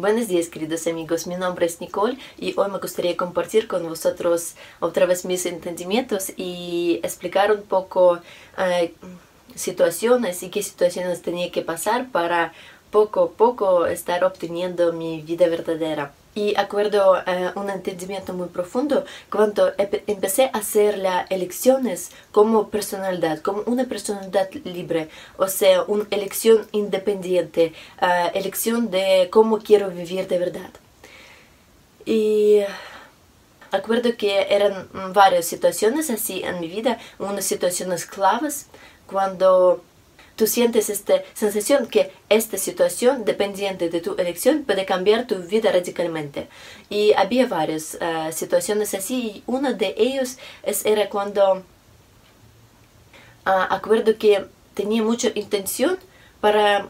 Buenos días, queridos amigos. Mi nombre es Nicole y hoy me gustaría compartir con vosotros otra vez mis entendimientos y explicar un poco eh, situaciones y qué situaciones tenía que pasar para poco a poco estar obteniendo mi vida verdadera. Y acuerdo eh, un entendimiento muy profundo cuando empecé a hacer las elecciones como personalidad, como una personalidad libre, o sea, una elección independiente, eh, elección de cómo quiero vivir de verdad. Y acuerdo que eran varias situaciones así en mi vida, unas situaciones claves cuando tú sientes esta sensación que esta situación dependiente de tu elección puede cambiar tu vida radicalmente. Y había varias uh, situaciones así y una de ellos es, era cuando uh, acuerdo que tenía mucha intención para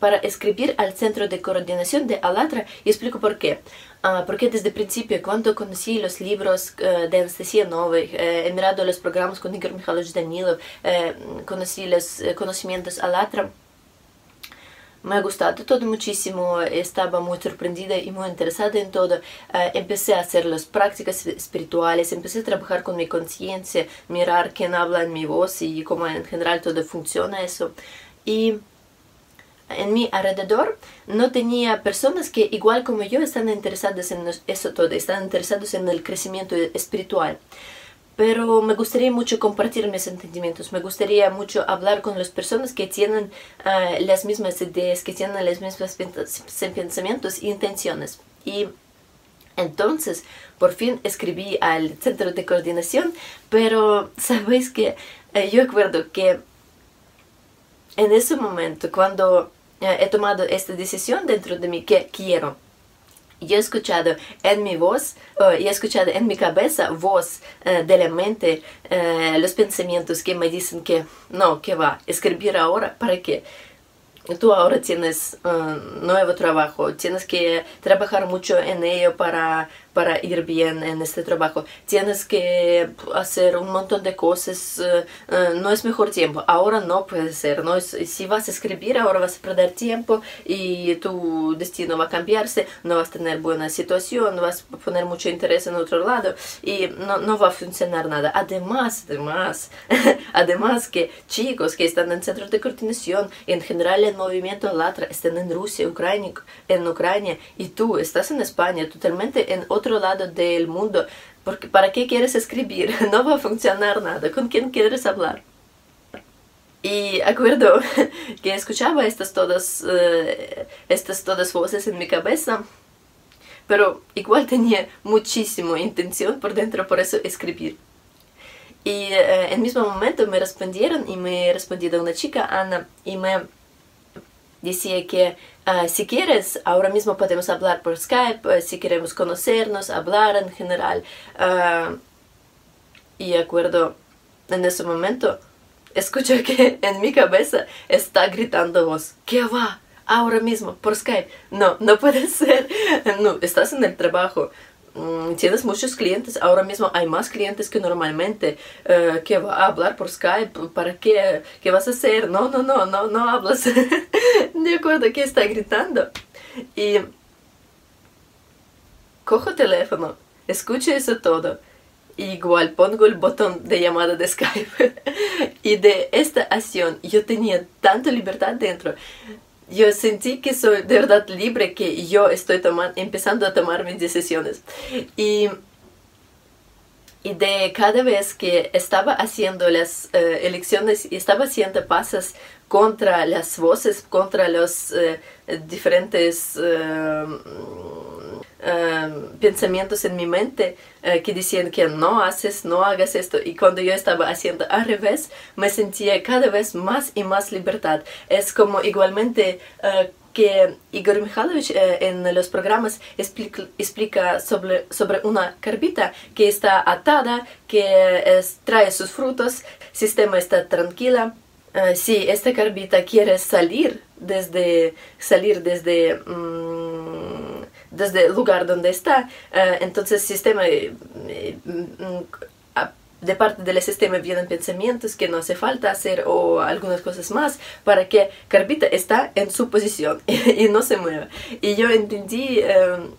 para escribir al Centro de Coordinación de Alatra y explico por qué. Uh, porque desde el principio, cuando conocí los libros uh, de Anastasia Novik, he mirado los programas con Igor Mikhailovich Danilov, conocí los conocimientos Alatra, me ha gustado todo muchísimo, estaba muy sorprendida y muy interesada en todo. empecé a hacer las prácticas espirituales, empecé a trabajar con mi conciencia, mirar quién habla en mi voz y cómo en general todo funciona eso. Y en mi alrededor no tenía personas que igual como yo están interesadas en eso todo, están interesados en el crecimiento espiritual. Pero me gustaría mucho compartir mis sentimientos, me gustaría mucho hablar con las personas que tienen ah, las mismas ideas, que tienen los mismos pensamientos e intenciones. Y entonces, por fin escribí al centro de coordinación, pero sabéis que eh, yo recuerdo que en ese momento, cuando he tomado esta decisión dentro de mí que quiero. He escuchado en mi voz, y he escuchado en mi cabeza voz eh, de la mente eh, los pensamientos que me dicen que no, que va, escribir ahora, ¿para qué? tú ahora tienes nuevo trabajo, tienes que trabajar mucho en ello para, para ir bien en este trabajo, tienes que hacer un montón de cosas, eh, eh, no es mejor tiempo, ahora no puede ser, ¿no? si vas a escribir ahora vas a perder tiempo y tu destino va a cambiarse, no vas a tener buena situación, vas a poner mucho interés en otro lado y no, no va a funcionar nada. Además, además, además que chicos que están en centros de coordinación, en general el movimiento Latra están en Rusia, Ucrania, en Ucrania y tú estás en España, totalmente en otro lado del mundo. Porque ¿Para qué quieres escribir? No va a funcionar nada. ¿Con quién quieres hablar? Y acuerdo que escuchaba estas todas, uh, estas todas voces en mi cabeza, pero igual tenía muchísima intención por dentro, por eso escribir. Y uh, en el mismo momento me respondieron y me respondió una chica, Ana, y me decía que uh, si quieres, ahora mismo podemos hablar por Skype, uh, si queremos conocernos, hablar en general. Uh, y acuerdo, en ese momento, escucho que en mi cabeza está gritando voz, ¿qué va? Ahora mismo, por Skype. No, no puede ser. No, estás en el trabajo. Mm, tienes muchos clientes, ahora mismo hay más clientes que normalmente, uh, que va a hablar por Skype, ¿para qué? ¿Qué vas a hacer? No, no, no, no, no hablas. de acuerdo, que está gritando. Y cojo el teléfono, escucho eso todo. igual pongo el botón de llamada de Skype. y de esta acción yo tenía tanta libertad dentro yo sentí que soy de verdad libre, que yo estoy tomando, empezando a tomar mis decisiones. Y, y de cada vez que estaba haciendo las uh, elecciones estaba haciendo pasos contra las voces, contra los uh, diferentes uh, pensamientos en mi mente que decían que no haces, no hagas esto. Y cuando yo estaba haciendo al revés, me sentía cada vez más y más libertad. Es como igualmente que Igor Mikhailovich en los programas explica, sobre, sobre una carbita que está atada, que es, trae sus frutos, sistema está tranquila. si esta carbita quiere salir desde, salir desde desde el lugar donde está. Uh, entonces sistema uh, de parte del sistema vienen pensamientos que no hace falta hacer o algunas cosas más para que Carpita está en su posición y no se mueva. Y yo entendí em,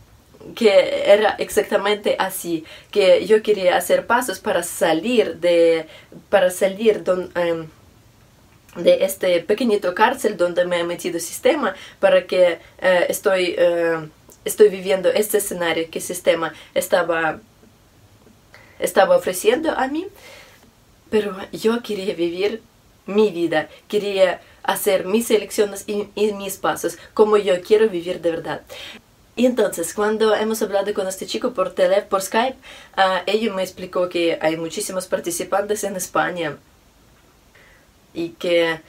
que era exactamente así, que yo quería hacer pasos para salir de, para salir em, de este pequeñito cárcel donde me ha metido el sistema, para que eh, estoy, eh, estoy viviendo este escenario que el sistema estaba estaba ofreciendo a mí, pero yo quería vivir mi vida, quería hacer mis elecciones y, mis pasos como yo quiero vivir de verdad. Y entonces, cuando hemos hablado con este chico por tele, por Skype, uh, ella me explicó que hay muchísimos participantes en España y que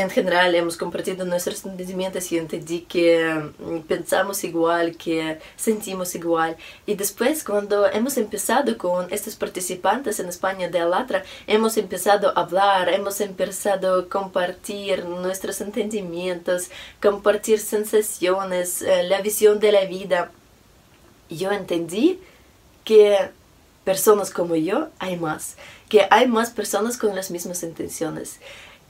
en general hemos compartido nuestros entendimientos y entendí que mm, pensamos igual, que sentimos igual. Y después, cuando hemos empezado con estos participantes en España de Alatra, hemos empezado a hablar, hemos empezado a compartir nuestros entendimientos, compartir sensaciones, eh, la visión de la vida. Yo entendí que personas como yo hay más, que hay más personas con las mismas intenciones.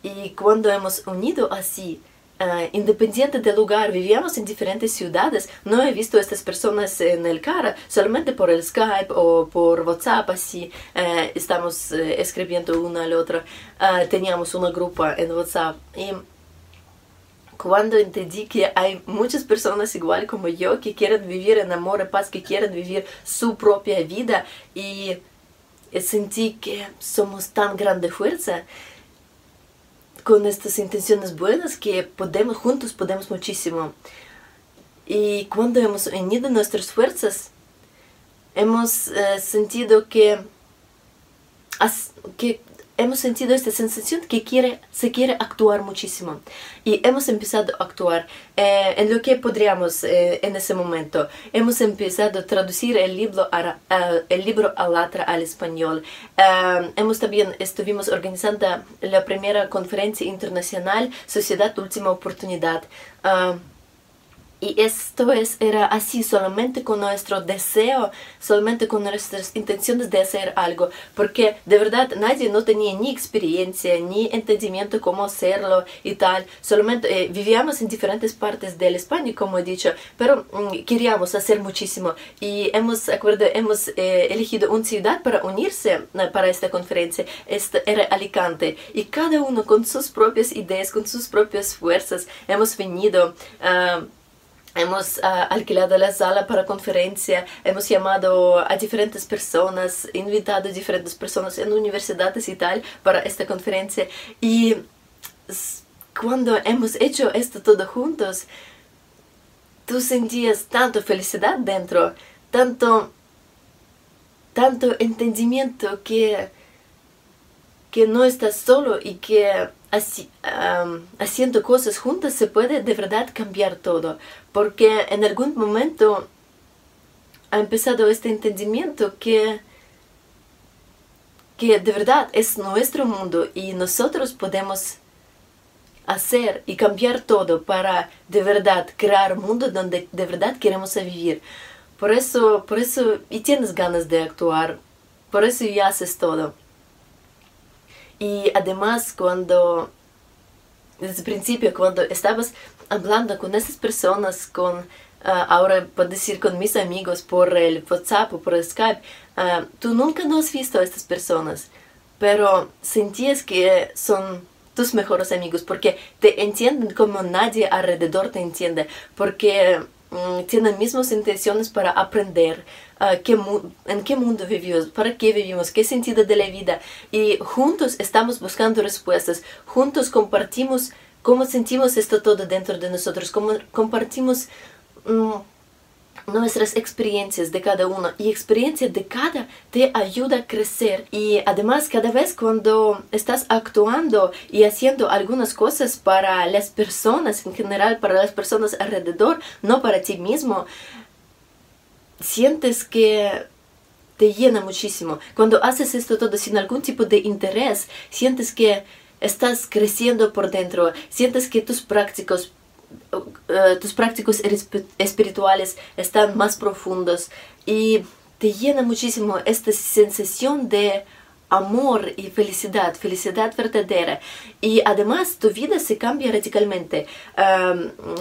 Y cuando hemos unido así, uh, independiente del lugar, vivíamos en diferentes ciudades, no he visto a estas personas en el cara, solamente por el Skype o por WhatsApp, así uh, estamos uh, escribiendo una al otra. teníamos una grupo en WhatsApp. Y cuando entendí que hay muchas personas igual como yo que quieren vivir en amor y paz, que quieren vivir su propia vida y sentí que somos tan grande fuerza con estas intenciones buenas que podemos juntos podemos muchísimo. Y cuando hemos unido nuestras fuerzas, hemos eh, sentido que, que hemos sentido esta sensación que quiere, se quiere actuar muchísimo. Y hemos empezado a actuar eh, en lo que podríamos eh, en ese momento. Hemos empezado a traducir el libro, a, el libro Alatra al español. Eh, hemos también estuvimos organizando la primera conferencia internacional Sociedad Última Oportunidad. Y esto es, era así solamente con nuestro deseo, solamente con nuestras intenciones de hacer algo, porque de verdad nadie no tenía ni experiencia, ni entendimiento cómo hacerlo y tal, solamente eh, vivíamos en diferentes partes de España, como he dicho, pero mm, queríamos hacer muchísimo. Y hemos, acuerdo, hemos eh, elegido una ciudad para unirse eh, para esta conferencia, esta era Alicante, y cada uno con sus propias ideas, con sus propias fuerzas, hemos venido. Uh, Hemos uh, alquilado la sala para conferencia, hemos llamado a diferentes personas, invitado a diferentes personas en universidades y tal para esta conferencia. Y cuando hemos hecho esto todo juntos, tú sentías tanto felicidad dentro, tanto, tanto entendimiento que, que no estás solo y que así, haciendo cosas juntas se puede de verdad cambiar todo, porque en algún momento ha empezado este entendimiento que, que de verdad es nuestro mundo y nosotros podemos hacer y cambiar todo para de verdad crear un mundo donde de verdad queremos vivir. Por eso, por eso, y tienes ganas de actuar, por eso y haces todo. Y además cuando, desde el principio, cuando estabas hablando con esas personas, con, ah, ahora puedo decir con mis amigos por el WhatsApp o por el Skype, uh, tú nunca no has visto a estas personas, pero sentías que son tus mejores amigos porque te entienden como nadie alrededor te entiende, porque tienen mismas intenciones para aprender uh, qué en qué mundo vivimos, para qué vivimos, qué sentido de la vida. Y juntos estamos buscando respuestas, juntos compartimos cómo sentimos esto todo dentro de nosotros, cómo compartimos... Um, nuestras experiencias de cada uno y experiencia de cada te ayuda a crecer. Y además cada vez cuando estás actuando y haciendo algunas cosas para las personas en general para las personas alrededor no para ti mismo sientes que te llena muchísimo. Cuando haces esto todo sin algún tipo de interés sientes que estás creciendo por dentro sientes que tus prácticos eh, tus prácticos espirituales están más profundos y te llena muchísimo esta sensación de amor y felicidad, felicidad verdadera. Y además tu vida se cambia radicalmente.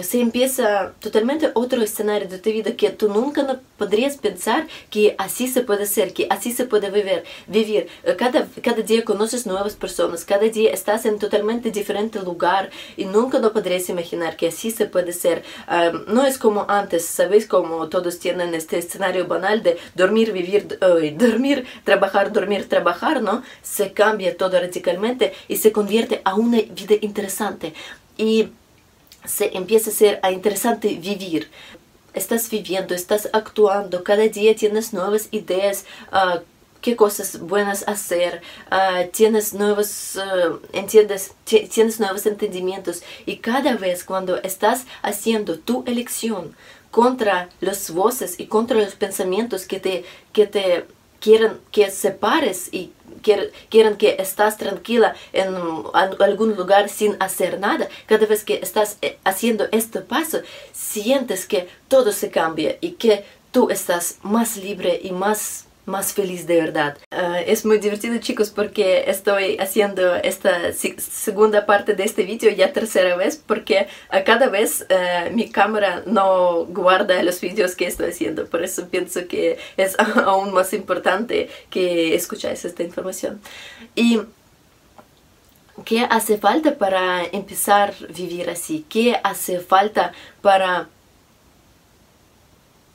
se empieza totalmente otro escenario de tu vida que tú nunca no podrías pensar que así se puede ser, que así se puede vivir. vivir. Cada, cada día conoces nuevas personas, cada día estás en totalmente diferente lugar y nunca no podrías imaginar que así se puede ser. no es como antes, ¿sabéis? Como todos tienen este escenario banal de dormir, vivir, dormir, trabajar, dormir, trabajar ¿no? Se cambia todo radicalmente y se convierte a una vida interesante. Y se empieza a ser interesante vivir. Estás viviendo, estás actuando, cada día tienes nuevas ideas, uh, qué cosas buenas hacer, uh, tienes nuevos, uh, entiendes, tienes nuevos entendimientos y cada vez cuando estás haciendo tu elección contra las voces y contra los pensamientos que te, que te quieren que separes y quieren que estás tranquila en algún lugar sin hacer nada, cada vez que estás eh, haciendo este paso, sientes que todo se cambia y que tú estás más libre y más más feliz de verdad. Ah, es muy divertido chicos porque estoy haciendo esta segunda parte de este vídeo ya tercera vez porque a cada vez eh, mi cámara no guarda los vídeos que estoy haciendo. Por eso pienso que es aún más importante que escucháis esta información. Y ¿Qué hace falta para empezar a vivir así? ¿Qué hace falta para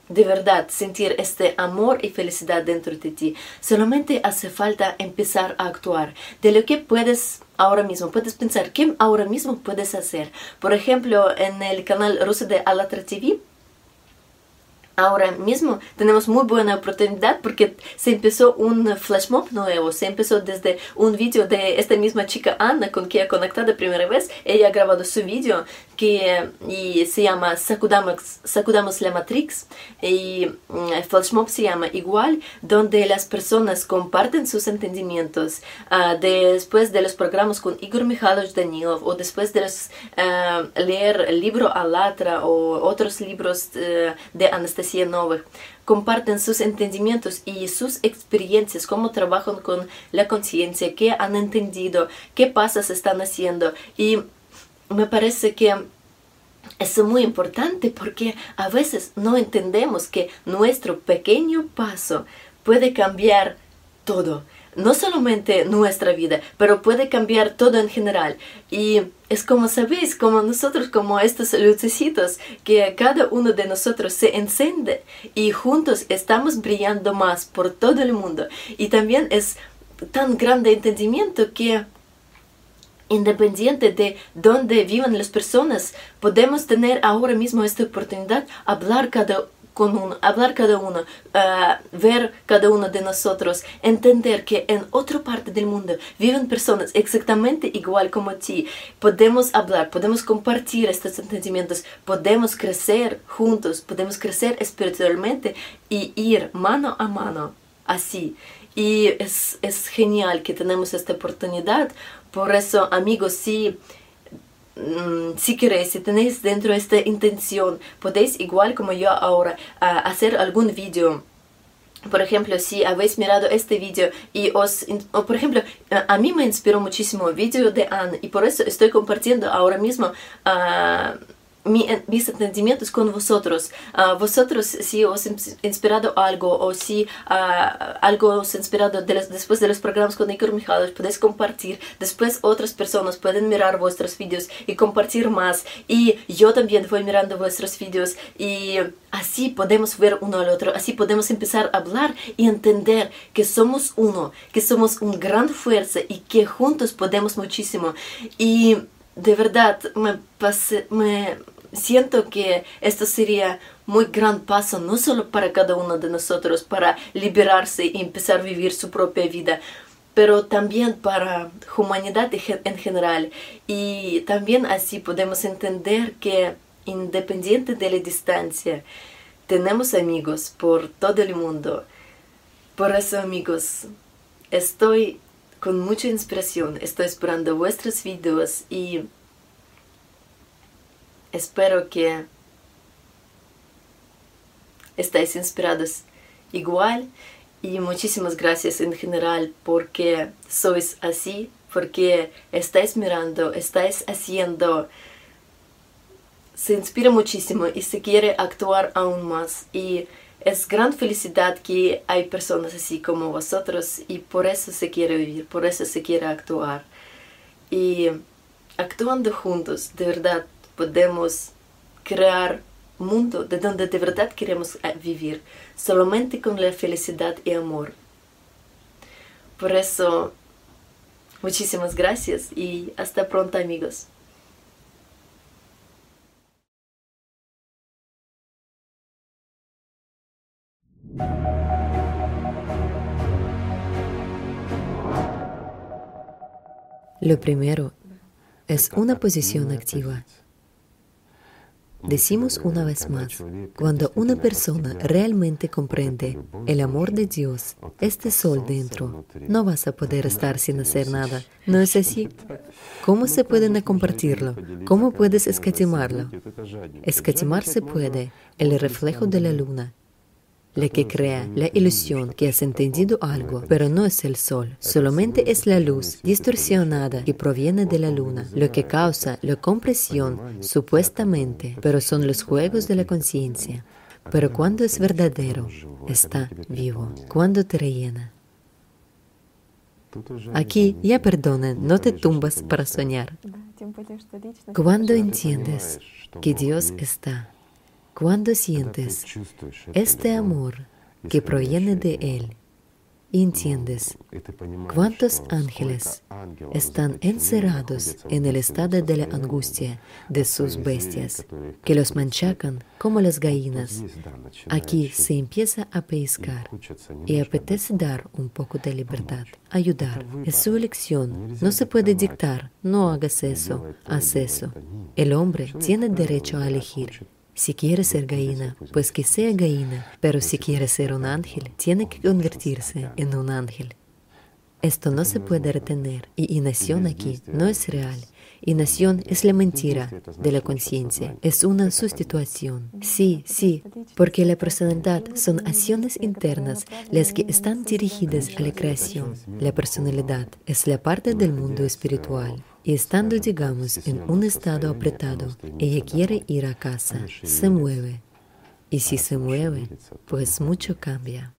de verdad sentir este amor y felicidad dentro de ti. Solamente hace falta empezar a actuar. De lo que puedes ahora mismo, puedes pensar, ¿qué ahora mismo puedes hacer? Por ejemplo, en el canal ruso de Alatra TV, ahora mismo tenemos muy buena oportunidad porque se empezó un flash mob nuevo, se empezó desde un vídeo de esta misma chica Ana con quien he conectado primera vez, ella ha grabado su vídeo que y se llama Sacudamos, Sacudamos la Matrix y mm, el flash mob se llama igual, donde las personas comparten sus entendimientos uh, después de los programas con Igor Mikhailovich Danilov o después de uh, leer el libro Alatra o otros libros uh, de Anastasia comparten sus entendimientos y sus experiencias, cómo trabajan con la conciencia, qué han entendido, qué pasos están haciendo. Y me parece que es muy importante porque a veces no entendemos que nuestro pequeño paso puede cambiar todo no solamente nuestra vida, pero puede cambiar todo en general. Y es como sabéis, como nosotros, como estos lucecitos, que cada uno de nosotros se enciende y juntos estamos brillando más por todo el mundo. Y también es tan grande entendimiento que independiente de dónde vivan las personas, podemos tener ahora mismo esta oportunidad hablar cada con uno, hablar cada uno, uh, ver cada uno de nosotros, entender que en otra parte del mundo viven personas exactamente igual como ti. Podemos hablar, podemos compartir estos sentimientos, podemos crecer juntos, podemos crecer espiritualmente y ir mano a mano así. Y es, es genial que tenemos esta oportunidad. Por eso, amigos, sí Mm, si queréis, si tenéis dentro esta intención, podéis igual como yo ahora hacer algún vídeo por ejemplo, si habéis mirado este vídeo y os, por ejemplo, a mí me inspiró muchísimo el vídeo de Anne y por eso estoy compartiendo ahora mismo uh, mi, mis entendimientos con vosotros. Uh, vosotros, si os inspirado algo o si uh, algo os inspirado de los, después de los programas con Igor Mikhailovich, podéis compartir. Después otras personas pueden mirar vuestros vídeos y compartir más. Y yo también voy mirando vuestros vídeos y así podemos ver uno al otro. Así podemos empezar a hablar y entender que somos uno, que somos una gran fuerza y que juntos podemos muchísimo. Y de verdad me, pasé, me siento que esto sería muy gran paso, no solo para cada uno de nosotros, para liberarse y empezar a vivir su propia vida, pero también para humanidad en general. Y también así podemos entender que independiente de la distancia, tenemos amigos por todo el mundo. Por eso, amigos, estoy con mucha inspiración, estoy esperando vuestros videos y Espero que estáis inspirados igual Y muchísimas gracias en general porque sois así, porque estáis mirando, estáis haciendo. Se inspira muchísimo y se quiere actuar aún más. Y es gran felicidad que hay personas así como vosotros y por eso se quiere vivir, por eso se quiere actuar. Y actuando juntos, de verdad, podemos crear un mundo de donde de verdad queremos eh, vivir, solamente con la felicidad y amor. Por eso, muchísimas gracias y hasta pronto amigos. Lo primero es una posición activa. Decimos una vez más, cuando una persona realmente comprende el amor de Dios, este sol dentro, no vas a poder estar sin hacer nada. ¿No es así? ¿Cómo se puede compartirlo? ¿Cómo puedes escatimarlo? Escatimar se puede, el reflejo de la luna, la que crea la ilusión que has entendido algo, pero no es el sol, solamente es la luz distorsionada que proviene de la luna, lo que causa la compresión supuestamente, pero son los juegos de la conciencia. Pero cuando es verdadero, está vivo, cuando te rellena. Aquí, ya perdonen, no te tumbas para soñar. Cuando entiendes que Dios está cuando sientes este amor que proviene de Él, entiendes cuántos ángeles están encerrados en el estado de la angustia de sus bestias, que los manchacan como las gallinas. Aquí se empieza a pescar y apetece dar un poco de libertad, ayudar. Es su elección, no se puede dictar, no hagas eso, haz eso. El hombre tiene derecho a elegir. Si quiere ser gallina, pues que sea gallina, pero si quiere ser un ángel, tiene que convertirse en un ángel. Esto no se puede retener y inación aquí no es real. Inación es la mentira de la conciencia, es una sustitución. Sí, sí, porque la personalidad son acciones internas las que están dirigidas a la creación. La personalidad es la parte del mundo espiritual. Y estando, digamos, en un estado apretado, ella quiere ir a casa, se mueve. Y si se mueve, pues mucho cambia.